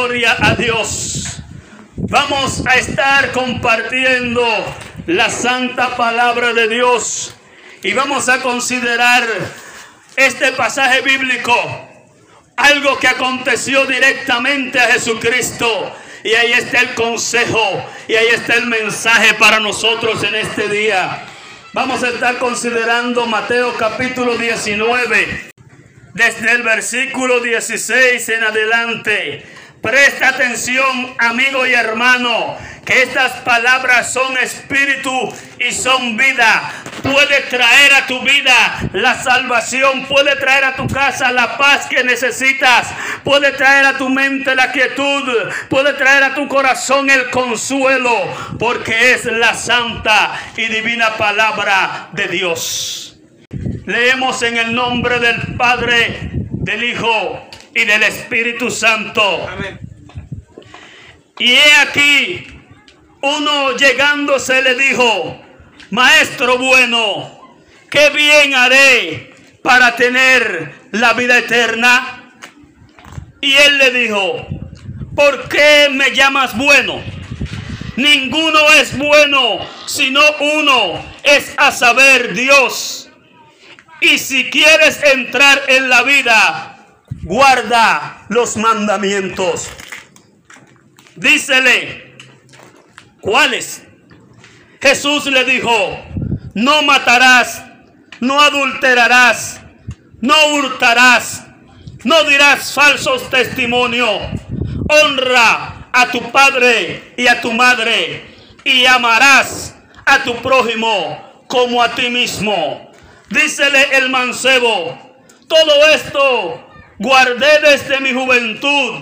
Gloria a Dios. Vamos a estar compartiendo la santa palabra de Dios y vamos a considerar este pasaje bíblico, algo que aconteció directamente a Jesucristo. Y ahí está el consejo y ahí está el mensaje para nosotros en este día. Vamos a estar considerando Mateo capítulo 19, desde el versículo 16 en adelante. Presta atención, amigo y hermano, que estas palabras son espíritu y son vida. Puede traer a tu vida la salvación, puede traer a tu casa la paz que necesitas, puede traer a tu mente la quietud, puede traer a tu corazón el consuelo, porque es la santa y divina palabra de Dios. Leemos en el nombre del Padre, del Hijo y del Espíritu Santo. Y he aquí, uno llegándose le dijo, Maestro bueno, ¿qué bien haré para tener la vida eterna? Y él le dijo, ¿por qué me llamas bueno? Ninguno es bueno, sino uno, es a saber Dios. Y si quieres entrar en la vida, guarda los mandamientos. Dícele, ¿cuáles? Jesús le dijo, no matarás, no adulterarás, no hurtarás, no dirás falsos testimonios, honra a tu padre y a tu madre y amarás a tu prójimo como a ti mismo. Dícele el mancebo, todo esto guardé desde mi juventud.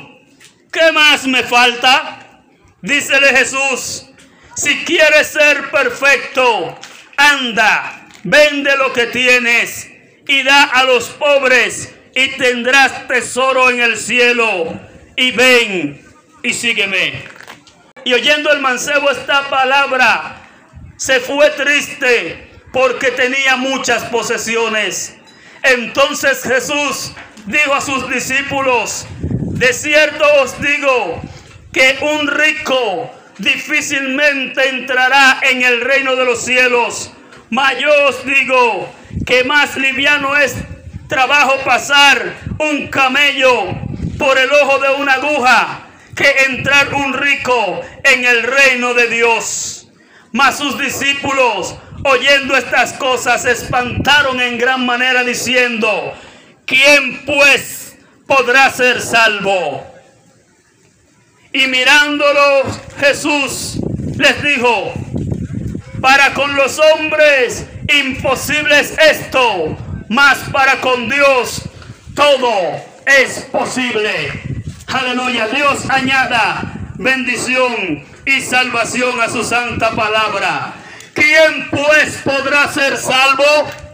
¿Qué más me falta? Dícele Jesús, si quieres ser perfecto, anda, vende lo que tienes y da a los pobres y tendrás tesoro en el cielo. Y ven y sígueme. Y oyendo el mancebo esta palabra, se fue triste porque tenía muchas posesiones. Entonces Jesús dijo a sus discípulos, de cierto os digo que un rico difícilmente entrará en el reino de los cielos. Mas yo os digo que más liviano es trabajo pasar un camello por el ojo de una aguja que entrar un rico en el reino de Dios. Mas sus discípulos, oyendo estas cosas, se espantaron en gran manera diciendo, ¿quién pues podrá ser salvo? Y mirándolo Jesús les dijo, para con los hombres imposible es esto, mas para con Dios todo es posible. Aleluya, Dios añada bendición y salvación a su santa palabra. ¿Quién pues podrá ser salvo?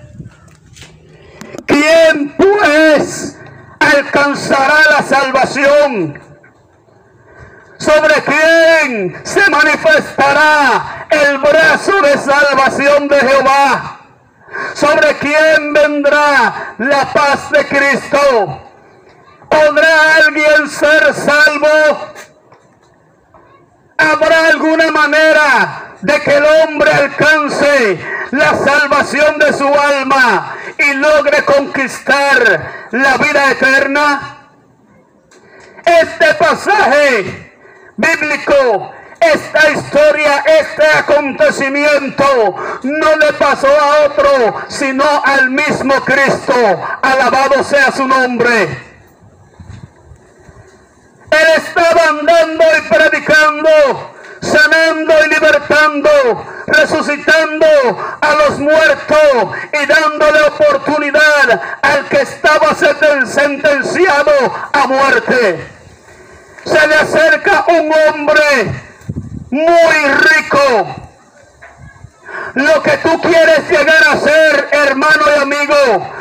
¿Quién pues alcanzará la salvación? ¿Sobre quién se manifestará el brazo de salvación de Jehová? ¿Sobre quién vendrá la paz de Cristo? ¿Podrá alguien ser salvo? ¿Habrá alguna manera de que el hombre alcance la salvación de su alma y logre conquistar la vida eterna? Este pasaje bíblico, esta historia, este acontecimiento no le pasó a otro, sino al mismo Cristo. Alabado sea su nombre. Él estaba andando y predicando sanando y libertando, resucitando a los muertos y dándole oportunidad al que estaba sentenciado a muerte. Se le acerca un hombre muy rico. Lo que tú quieres llegar a ser, hermano y amigo,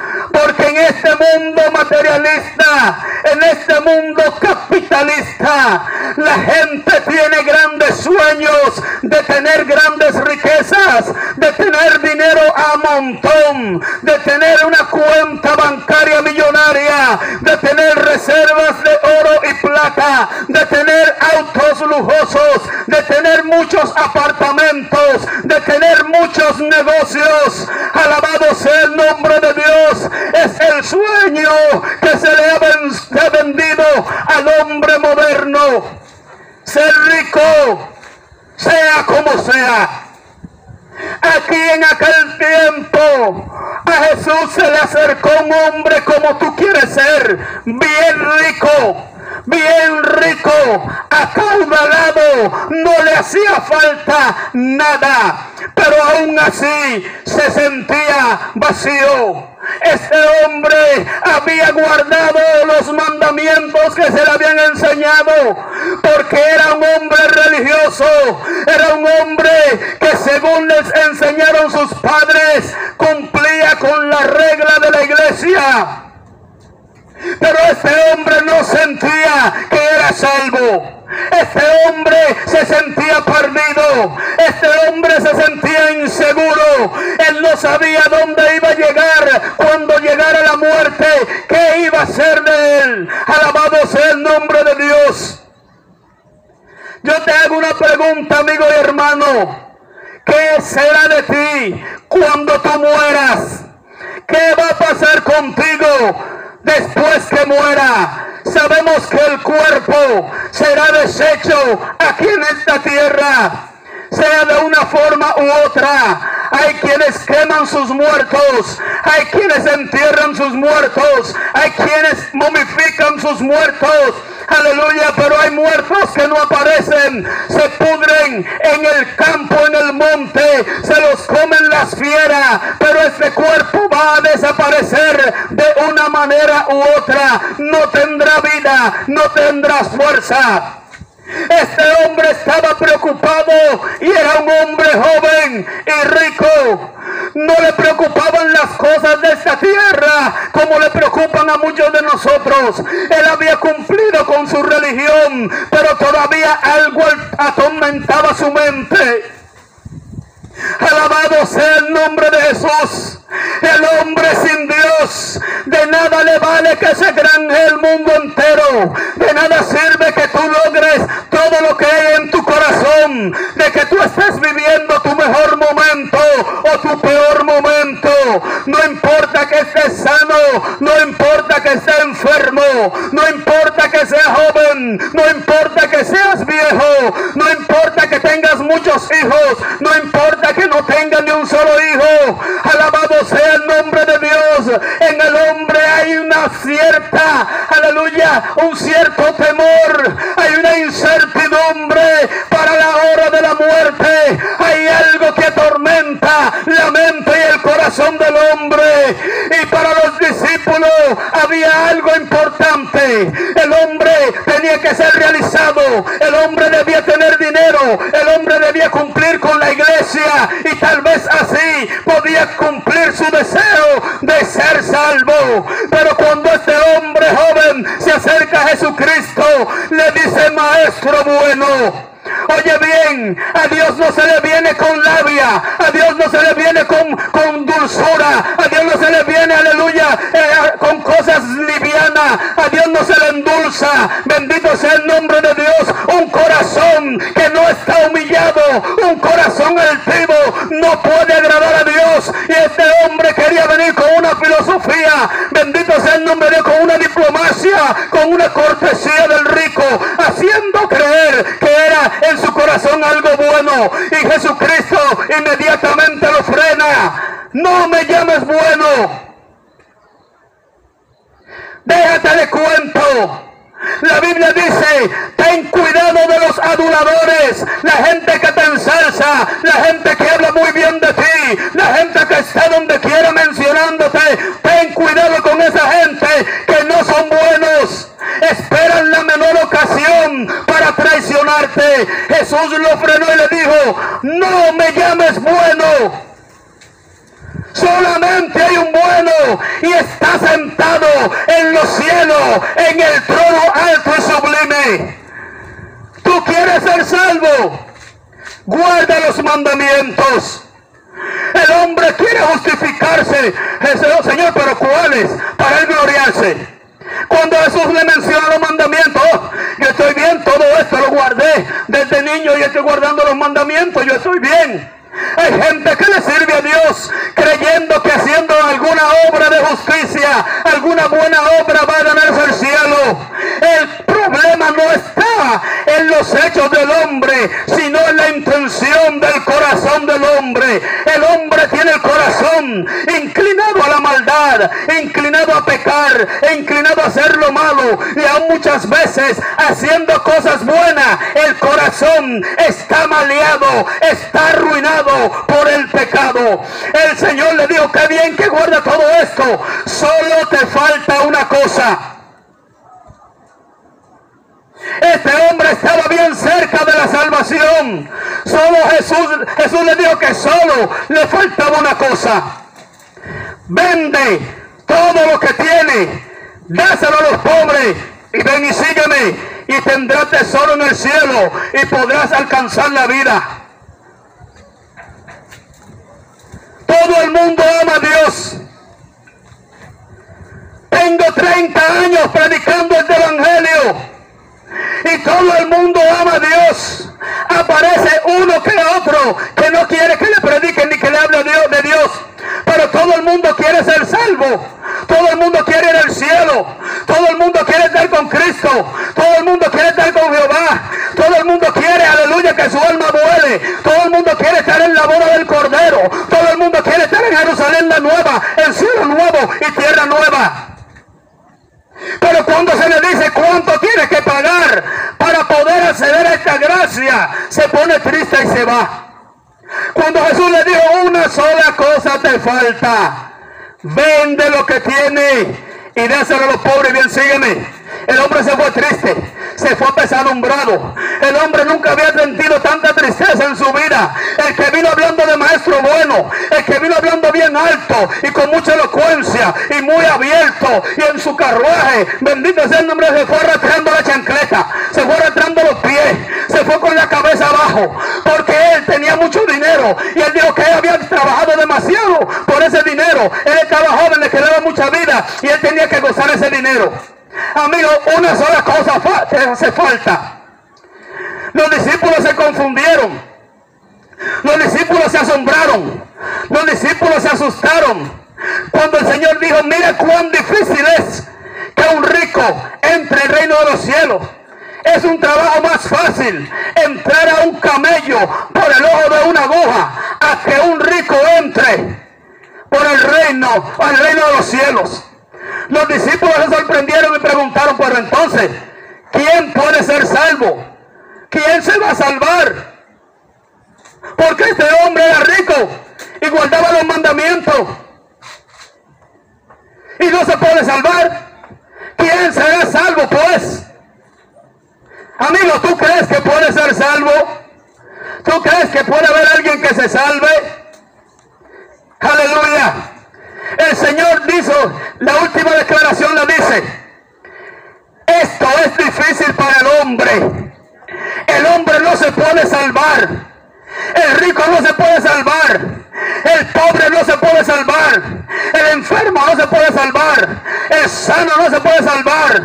este mundo materialista, en este mundo capitalista, la gente tiene grandes sueños de tener grandes riquezas, de tener dinero a montón, de tener una cuenta bancaria millonaria, de tener reservas de oro y plata, de tener autos lujosos, de tener muchos apartamentos, de tener muchos negocios. Alabado sea el nombre de Dios sueño que se le ha vendido al hombre moderno. Ser rico, sea como sea. Aquí en aquel tiempo a Jesús se le acercó un hombre como tú quieres ser, bien rico bien rico, acaudalado, no le hacía falta nada, pero aún así se sentía vacío. Este hombre había guardado los mandamientos que se le habían enseñado, porque era un hombre religioso, era un hombre que según les enseñaron sus padres, cumplía con la regla de la iglesia. Pero este hombre no sentía que era salvo. Este hombre se sentía perdido. Este hombre se sentía inseguro. Él no sabía dónde iba a llegar cuando llegara la muerte. ¿Qué iba a ser de él? Alabado sea el nombre de Dios. Yo te hago una pregunta, amigo y hermano. ¿Qué será de ti cuando tú mueras? ¿Qué va a pasar contigo después que muera. Sabemos que el cuerpo será deshecho aquí en esta tierra, sea de una forma u otra. Hay quienes queman sus muertos, hay quienes entierran sus muertos, hay quienes momifican sus muertos. Aleluya, pero hay muertos que no aparecen, se pudren en el campo, en el monte, se los comen las fieras, pero este cuerpo va a desaparecer de una manera u otra. No tendrá vida, no tendrá fuerza. Este hombre estaba preocupado y era un hombre joven y rico. No le preocupaban las cosas de esta tierra como le preocupan a muchos de nosotros. Él había cumplido con su religión, pero todavía algo atormentaba su mente. Alabado sea el nombre de Jesús. El hombre sin Dios, de nada le vale que se granje el mundo entero. De nada sirve que tú logres todo lo que hay en tu corazón. De que tú estés viviendo tu mejor momento o tu peor momento. No importa que estés sano, no importa que estés enfermo, no importa que seas joven, no importa que seas viejo, no importa que tengas muchos hijos, no importa que no tengas ni un solo hijo. Alabado sea el nombre de Dios. En el hombre hay una cierta, aleluya, un cierto temor. Hay una incertidumbre para la hora de la muerte. Hay algo que atormenta la mente y el corazón del hombre. Y para los discípulos había algo importante. El hombre tenía que ser realizado. El hombre debía tener dinero. El hombre debía cumplir con la iglesia. Y tal vez así cumplir su deseo de ser salvo. Pero cuando este hombre joven se acerca a Jesucristo, le dice, maestro bueno, Oye bien, a Dios no se le viene con labia, a Dios no se le viene con, con dulzura, a Dios no se le viene, aleluya, eh, con cosas livianas, a Dios no se le endulza. Bendito sea el nombre de Dios. Un corazón que no está humillado, un corazón altivo, no puede agradar a Dios. Y este hombre quería venir con una filosofía, bendito sea el nombre de Dios, con una diplomacia, con una cortesía del rico, haciendo creer que era en su corazón algo bueno. Y Jesucristo inmediatamente lo frena. No me llames bueno. Déjate de cuento. La Biblia dice, cuidado de los aduladores, la gente que te ensalza, la gente que habla muy bien de ti, la gente que está donde quiera mencionándote. Ten cuidado con esa gente que no son buenos. Esperan la menor ocasión para traicionarte. Jesús lo frenó y le dijo, no me llames bueno Solamente hay un bueno y está sentado en los cielos, en el trono alto y sublime. Tú quieres ser salvo. Guarda los mandamientos. El hombre quiere justificarse. Señor, pero ¿cuáles? Para él gloriarse. Cuando Jesús le menciona los mandamientos, yo estoy bien, todo esto lo guardé desde niño y estoy guardando los mandamientos, yo estoy bien. Hay gente que le sirve a Dios creyendo que haciendo alguna obra de justicia, alguna buena obra va a ganarse el cielo. El problema no está en del hombre, sino la intención del corazón del hombre. El hombre tiene el corazón inclinado a la maldad, inclinado a pecar, inclinado a hacer lo malo y aún muchas veces haciendo cosas buenas. El corazón está maleado, está arruinado por el pecado. El Señor le dijo, que bien que guarda todo esto. Solo te falta una cosa. Este hombre estaba bien cerca de la salvación. Solo Jesús, Jesús le dijo que solo le faltaba una cosa. Vende todo lo que tiene, dáselo a los pobres y ven y sígueme y tendrás tesoro en el cielo y podrás alcanzar la vida. Todo el mundo ama a Dios. Tengo 30 años predicando el Evangelio. Todo el mundo ama a Dios. Aparece uno que otro que no quiere que le prediquen ni que le hable Dios de Dios. Pero todo el mundo quiere ser salvo. Todo el mundo quiere ir al cielo. Todo el mundo quiere estar con Cristo. Todo el mundo quiere estar con Jehová. Todo el mundo quiere, aleluya, que su alma vuele. Todo el mundo quiere estar en la boda del Cordero. Todo el mundo quiere estar en Jerusalén la nueva, el cielo nuevo y tierra nueva. Pero cuando se le dice cuánto tiene que pagar para poder acceder a esta gracia, se pone triste y se va. Cuando Jesús le dijo una sola cosa te falta, vende lo que tiene y dáselo a los pobres, bien sígueme. El hombre se fue triste, se fue pesadumbrado. El hombre nunca había sentido tanta tristeza en su vida. El que vino hablando de maestro bueno, el que vino hablando bien alto y con mucha elocuencia y muy abierto y en su carruaje, bendito sea el nombre, se fue arrastrando la chancleta, se fue arrastrando los pies, se fue con la cabeza abajo, porque él tenía mucho dinero y él dijo que él había trabajado demasiado por ese dinero. Él estaba joven, le quedaba mucha vida y él tenía que gozar ese dinero. Amigo, una sola cosa hace falta. Los discípulos se confundieron. Los discípulos se asombraron. Los discípulos se asustaron. Cuando el Señor dijo, mira cuán difícil es que un rico entre el reino de los cielos. Es un trabajo más fácil entrar a un camello por el ojo de una aguja a que un rico entre por el reino, al reino de los cielos. Los discípulos se sorprendieron y preguntaron, pero entonces, ¿quién puede ser salvo? ¿Quién se va a salvar? Porque este hombre era rico y guardaba los mandamientos. Y no se puede salvar. ¿Quién será salvo pues? Amigo, ¿tú crees que puede ser salvo? ¿Tú crees que puede haber alguien que se salve? Aleluya. El Señor dijo, la última declaración le dice, esto es difícil para el hombre. El hombre no se puede salvar. El rico no se puede salvar. El pobre no se puede salvar. El enfermo no se puede salvar. El sano no se puede salvar.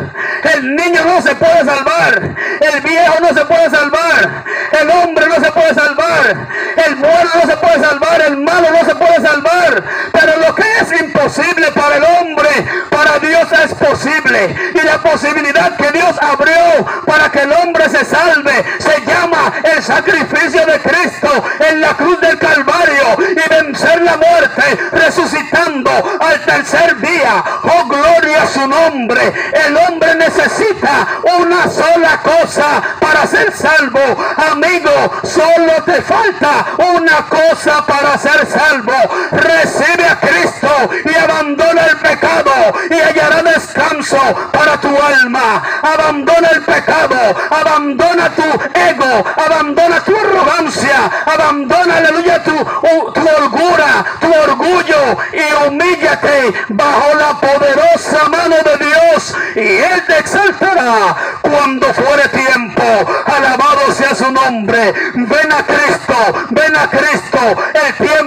El niño no se puede salvar. El viejo no se puede salvar. El hombre no se puede salvar. El bueno no se puede salvar. El malo no se puede salvar. Pero lo que es imposible para el hombre, para Dios es posible. Y la posibilidad que Dios abrió para que el hombre se salve se el sacrificio de Cristo en la cruz del Calvario y vencer la muerte, resucitando al tercer día. Oh, gloria a su nombre. El hombre necesita una sola cosa para ser salvo. Amigo, solo te falta una cosa para ser salvo. Recibe a Cristo y abandona el pecado y hallará para tu alma. Abandona el pecado, abandona tu ego, abandona tu arrogancia, abandona, aleluya, tu, tu holgura, tu orgullo y humíllate bajo la poderosa mano de Dios y Él te exaltará cuando fuere tiempo. Alabado sea su nombre. Ven a Cristo, ven a Cristo. El tiempo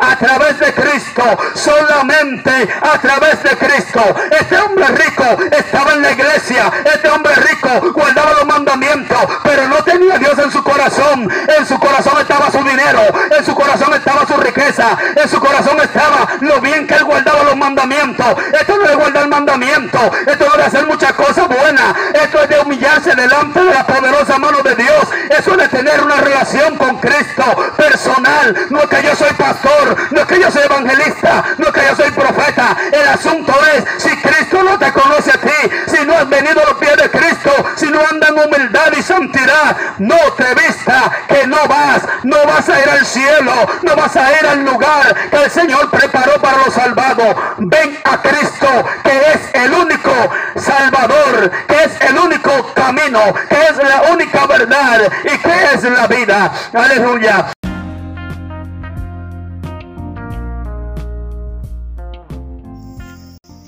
a través de Cristo, solamente a través de Cristo. Este hombre rico estaba en la iglesia, este hombre rico guardaba los mandamientos, pero no tenía Dios en su corazón. En su corazón estaba su dinero, en su corazón estaba su riqueza, en su corazón estaba lo bien que él guardaba los mandamientos. Esto no es guardar mandamientos, esto no es hacer muchas cosas buenas, esto es de humillarse delante de la poderosa mano de Dios, eso es de tener una relación con Cristo. No es que yo soy pastor, no es que yo soy evangelista, no es que yo soy profeta. El asunto es si Cristo no te conoce a ti, si no has venido a los pies de Cristo, si no andas en humildad y santidad, no te vista que no vas, no vas a ir al cielo, no vas a ir al lugar que el Señor preparó para los salvados. Ven a Cristo, que es el único Salvador, que es el único camino, que es la única verdad y que es la vida. Aleluya.